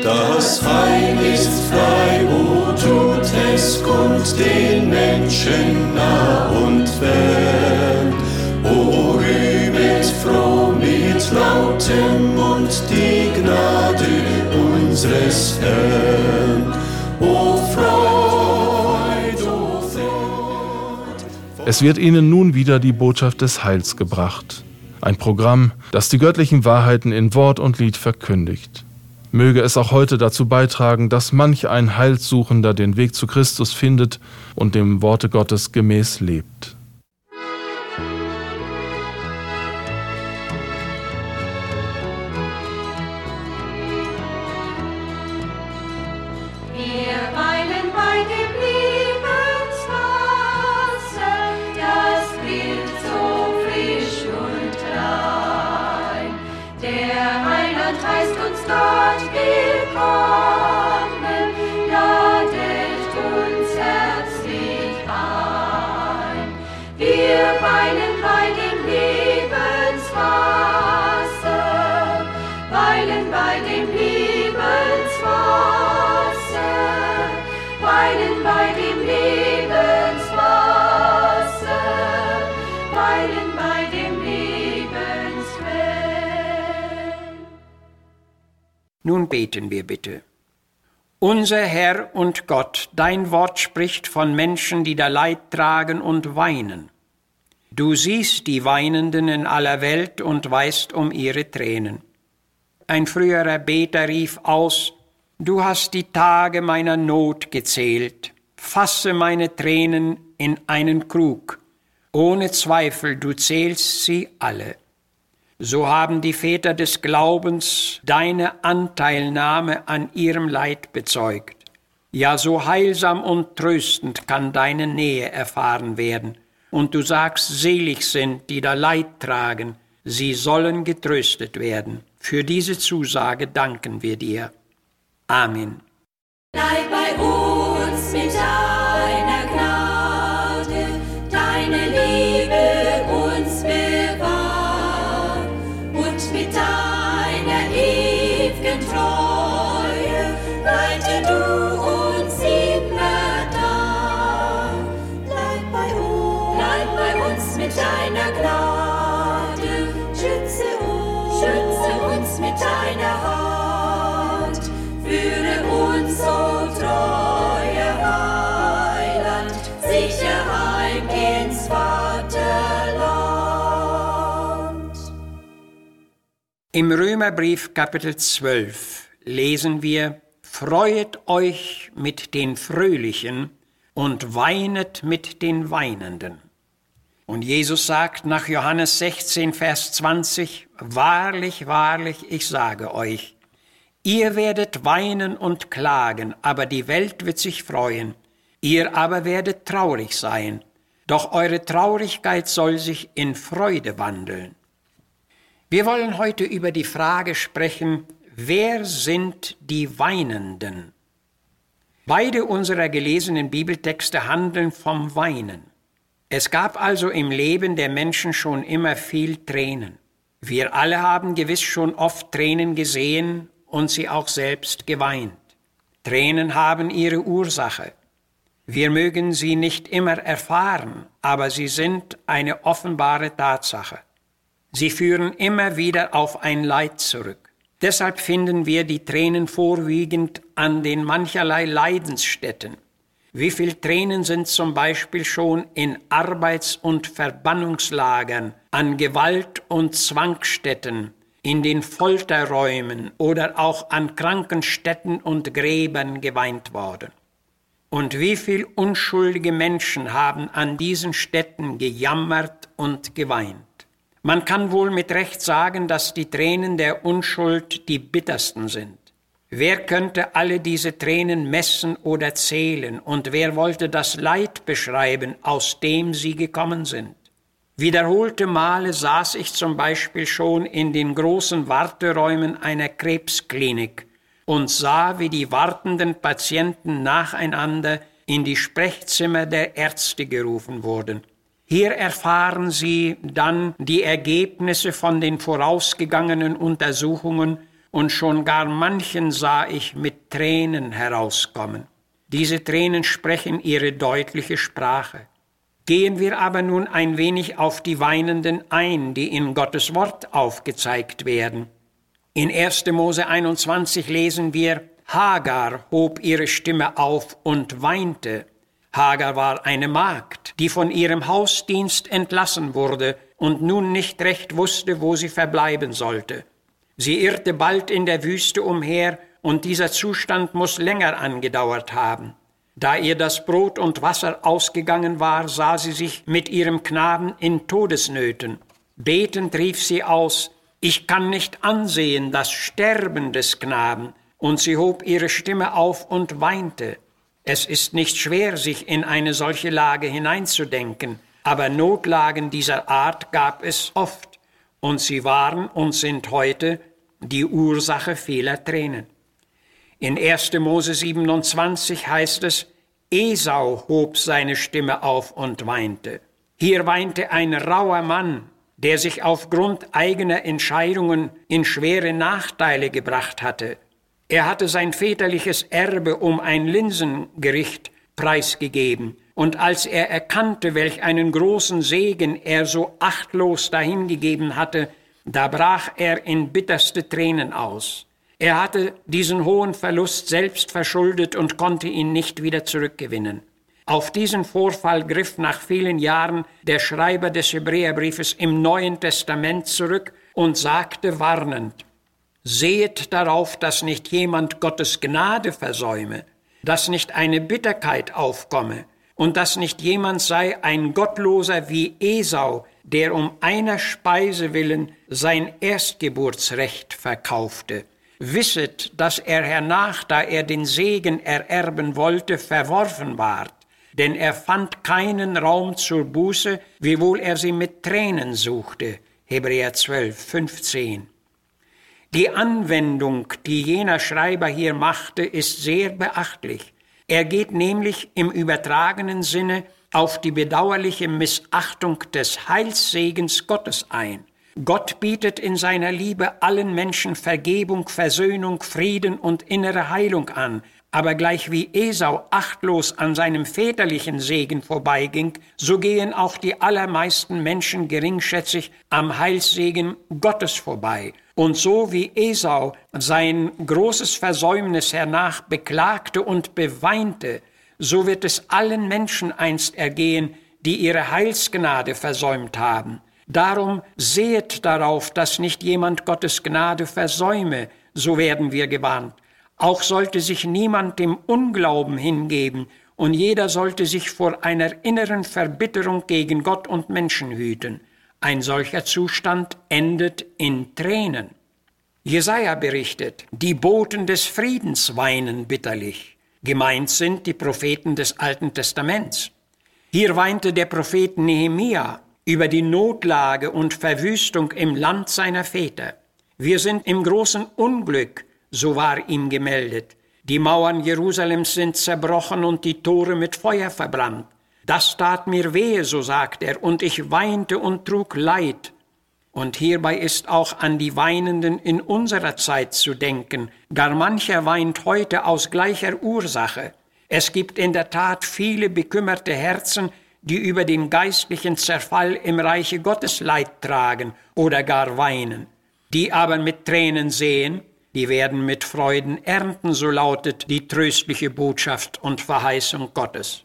Das Heil ist frei, o tut es kund den Menschen nah und fern. O rühmet froh mit lautem Mund die Gnade unseres Herrn. O Freud, o Freud. Es wird ihnen nun wieder die Botschaft des Heils gebracht. Ein Programm, das die göttlichen Wahrheiten in Wort und Lied verkündigt. Möge es auch heute dazu beitragen, dass manch ein Heilsuchender den Weg zu Christus findet und dem Worte Gottes gemäß lebt. Nun beten wir bitte. Unser Herr und Gott, dein Wort spricht von Menschen, die da Leid tragen und weinen. Du siehst die Weinenden in aller Welt und weißt um ihre Tränen. Ein früherer Beter rief aus, Du hast die Tage meiner Not gezählt, fasse meine Tränen in einen Krug, ohne Zweifel, du zählst sie alle so haben die Väter des Glaubens deine Anteilnahme an ihrem Leid bezeugt. Ja, so heilsam und tröstend kann deine Nähe erfahren werden. Und du sagst, selig sind, die da Leid tragen, sie sollen getröstet werden. Für diese Zusage danken wir dir. Amen. Bleib bei uns mit Im Römerbrief Kapitel 12 lesen wir, Freuet euch mit den Fröhlichen und weinet mit den Weinenden. Und Jesus sagt nach Johannes 16, Vers 20, Wahrlich, wahrlich, ich sage euch, ihr werdet weinen und klagen, aber die Welt wird sich freuen, ihr aber werdet traurig sein, doch eure Traurigkeit soll sich in Freude wandeln. Wir wollen heute über die Frage sprechen, wer sind die Weinenden? Beide unserer gelesenen Bibeltexte handeln vom Weinen. Es gab also im Leben der Menschen schon immer viel Tränen. Wir alle haben gewiss schon oft Tränen gesehen und sie auch selbst geweint. Tränen haben ihre Ursache. Wir mögen sie nicht immer erfahren, aber sie sind eine offenbare Tatsache. Sie führen immer wieder auf ein Leid zurück. Deshalb finden wir die Tränen vorwiegend an den mancherlei Leidensstätten. Wie viel Tränen sind zum Beispiel schon in Arbeits- und Verbannungslagern, an Gewalt- und Zwangsstätten, in den Folterräumen oder auch an Krankenstätten und Gräbern geweint worden. Und wie viel unschuldige Menschen haben an diesen Stätten gejammert und geweint. Man kann wohl mit Recht sagen, dass die Tränen der Unschuld die bittersten sind. Wer könnte alle diese Tränen messen oder zählen, und wer wollte das Leid beschreiben, aus dem sie gekommen sind? Wiederholte Male saß ich zum Beispiel schon in den großen Warteräumen einer Krebsklinik und sah, wie die wartenden Patienten nacheinander in die Sprechzimmer der Ärzte gerufen wurden. Hier erfahren sie dann die Ergebnisse von den vorausgegangenen Untersuchungen und schon gar manchen sah ich mit Tränen herauskommen. Diese Tränen sprechen ihre deutliche Sprache. Gehen wir aber nun ein wenig auf die Weinenden ein, die in Gottes Wort aufgezeigt werden. In 1. Mose 21 lesen wir, Hagar hob ihre Stimme auf und weinte. Hagar war eine Magd, die von ihrem Hausdienst entlassen wurde und nun nicht recht wusste, wo sie verbleiben sollte. Sie irrte bald in der Wüste umher, und dieser Zustand muss länger angedauert haben. Da ihr das Brot und Wasser ausgegangen war, sah sie sich mit ihrem Knaben in Todesnöten. Betend rief sie aus, ich kann nicht ansehen das Sterben des Knaben, und sie hob ihre Stimme auf und weinte. Es ist nicht schwer, sich in eine solche Lage hineinzudenken, aber Notlagen dieser Art gab es oft, und sie waren und sind heute die Ursache vieler Tränen. In 1. Mose 27 heißt es, Esau hob seine Stimme auf und weinte. Hier weinte ein rauer Mann, der sich aufgrund eigener Entscheidungen in schwere Nachteile gebracht hatte. Er hatte sein väterliches Erbe um ein Linsengericht preisgegeben, und als er erkannte, welch einen großen Segen er so achtlos dahingegeben hatte, da brach er in bitterste Tränen aus. Er hatte diesen hohen Verlust selbst verschuldet und konnte ihn nicht wieder zurückgewinnen. Auf diesen Vorfall griff nach vielen Jahren der Schreiber des Hebräerbriefes im Neuen Testament zurück und sagte warnend, Seht darauf, dass nicht jemand Gottes Gnade versäume, dass nicht eine Bitterkeit aufkomme und dass nicht jemand sei ein Gottloser wie Esau, der um einer Speise willen sein Erstgeburtsrecht verkaufte. Wisset, dass er hernach, da er den Segen ererben wollte, verworfen ward, denn er fand keinen Raum zur Buße, wiewohl er sie mit Tränen suchte. Hebräer 12, 15. Die Anwendung, die jener Schreiber hier machte, ist sehr beachtlich. Er geht nämlich im übertragenen Sinne auf die bedauerliche Missachtung des Heilssegens Gottes ein. Gott bietet in seiner Liebe allen Menschen Vergebung, Versöhnung, Frieden und innere Heilung an, aber gleich wie Esau achtlos an seinem väterlichen Segen vorbeiging, so gehen auch die allermeisten Menschen geringschätzig am Heilssegen Gottes vorbei. Und so wie Esau sein großes Versäumnis hernach beklagte und beweinte, so wird es allen Menschen einst ergehen, die ihre Heilsgnade versäumt haben. Darum sehet darauf, dass nicht jemand Gottes Gnade versäume, so werden wir gewarnt. Auch sollte sich niemand dem Unglauben hingeben, und jeder sollte sich vor einer inneren Verbitterung gegen Gott und Menschen hüten. Ein solcher Zustand endet in Tränen. Jesaja berichtet, die Boten des Friedens weinen bitterlich. Gemeint sind die Propheten des Alten Testaments. Hier weinte der Prophet Nehemia über die Notlage und Verwüstung im Land seiner Väter. Wir sind im großen Unglück, so war ihm gemeldet. Die Mauern Jerusalems sind zerbrochen und die Tore mit Feuer verbrannt. Das tat mir wehe, so sagt er, und ich weinte und trug Leid. Und hierbei ist auch an die Weinenden in unserer Zeit zu denken. Gar mancher weint heute aus gleicher Ursache. Es gibt in der Tat viele bekümmerte Herzen, die über den geistlichen Zerfall im Reiche Gottes Leid tragen oder gar weinen. Die aber mit Tränen sehen, die werden mit Freuden ernten, so lautet die tröstliche Botschaft und Verheißung Gottes.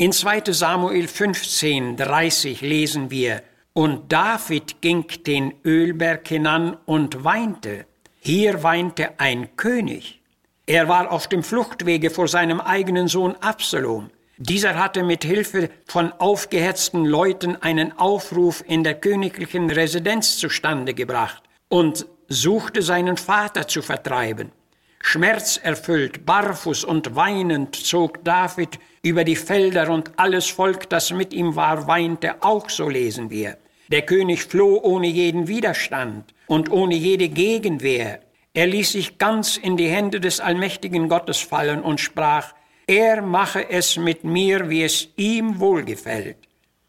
In 2 Samuel 15, 30 lesen wir, und David ging den Ölberg hinan und weinte. Hier weinte ein König. Er war auf dem Fluchtwege vor seinem eigenen Sohn Absalom. Dieser hatte mit Hilfe von aufgehetzten Leuten einen Aufruf in der königlichen Residenz zustande gebracht und suchte seinen Vater zu vertreiben. Schmerzerfüllt, barfuß und weinend zog David über die Felder und alles Volk, das mit ihm war, weinte, auch so lesen wir. Der König floh ohne jeden Widerstand und ohne jede Gegenwehr. Er ließ sich ganz in die Hände des allmächtigen Gottes fallen und sprach, er mache es mit mir, wie es ihm wohlgefällt.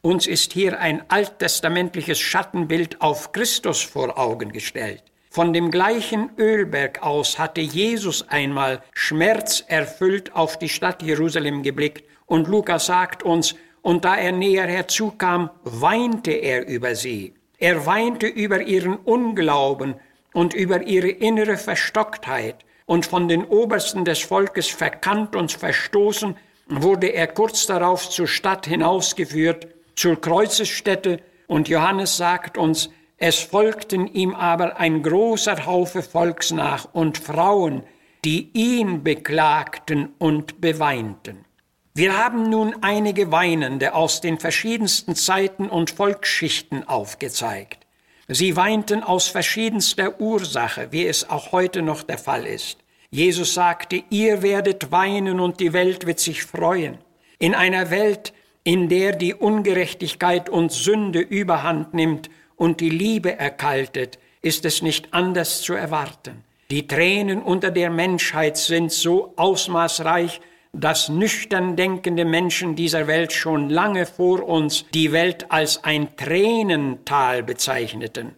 Uns ist hier ein alttestamentliches Schattenbild auf Christus vor Augen gestellt. Von dem gleichen Ölberg aus hatte Jesus einmal schmerzerfüllt auf die Stadt Jerusalem geblickt. Und Lukas sagt uns, und da er näher herzukam, weinte er über sie. Er weinte über ihren Unglauben und über ihre innere Verstocktheit. Und von den Obersten des Volkes verkannt und verstoßen, wurde er kurz darauf zur Stadt hinausgeführt, zur Kreuzesstätte, und Johannes sagt uns, es folgten ihm aber ein großer Haufe Volks nach und Frauen, die ihn beklagten und beweinten. Wir haben nun einige Weinende aus den verschiedensten Zeiten und Volksschichten aufgezeigt. Sie weinten aus verschiedenster Ursache, wie es auch heute noch der Fall ist. Jesus sagte, ihr werdet weinen und die Welt wird sich freuen. In einer Welt, in der die Ungerechtigkeit und Sünde überhand nimmt und die Liebe erkaltet, ist es nicht anders zu erwarten. Die Tränen unter der Menschheit sind so ausmaßreich, dass nüchtern denkende Menschen dieser Welt schon lange vor uns die Welt als ein Tränental bezeichneten.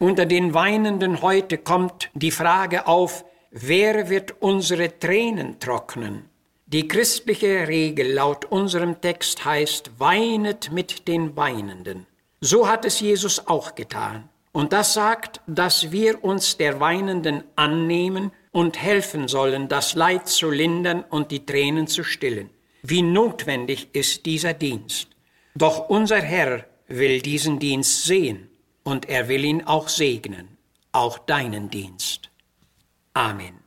Unter den Weinenden heute kommt die Frage auf, wer wird unsere Tränen trocknen? Die christliche Regel laut unserem Text heißt, weinet mit den Weinenden. So hat es Jesus auch getan. Und das sagt, dass wir uns der Weinenden annehmen und helfen sollen, das Leid zu lindern und die Tränen zu stillen. Wie notwendig ist dieser Dienst. Doch unser Herr will diesen Dienst sehen und er will ihn auch segnen, auch deinen Dienst. Amen.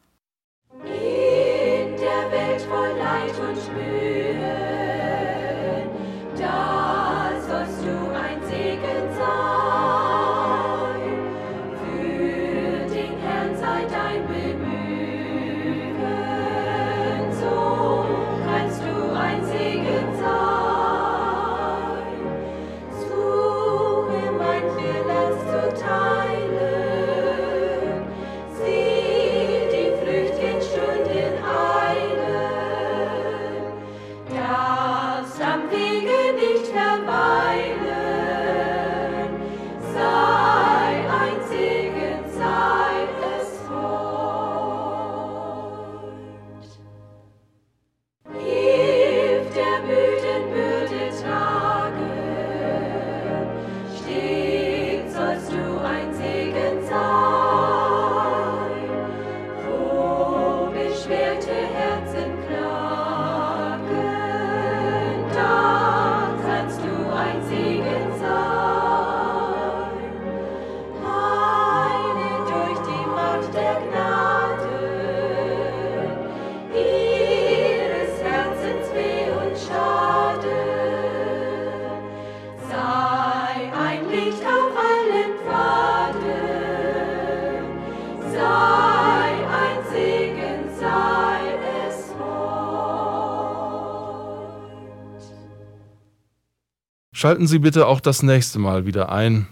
Schalten Sie bitte auch das nächste Mal wieder ein.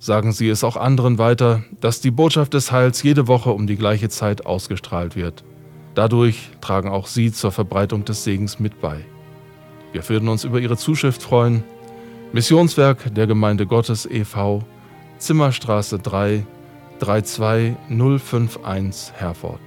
Sagen Sie es auch anderen weiter, dass die Botschaft des Heils jede Woche um die gleiche Zeit ausgestrahlt wird. Dadurch tragen auch Sie zur Verbreitung des Segens mit bei. Wir würden uns über Ihre Zuschrift freuen. Missionswerk der Gemeinde Gottes e.V., Zimmerstraße 3, 32051 Herford.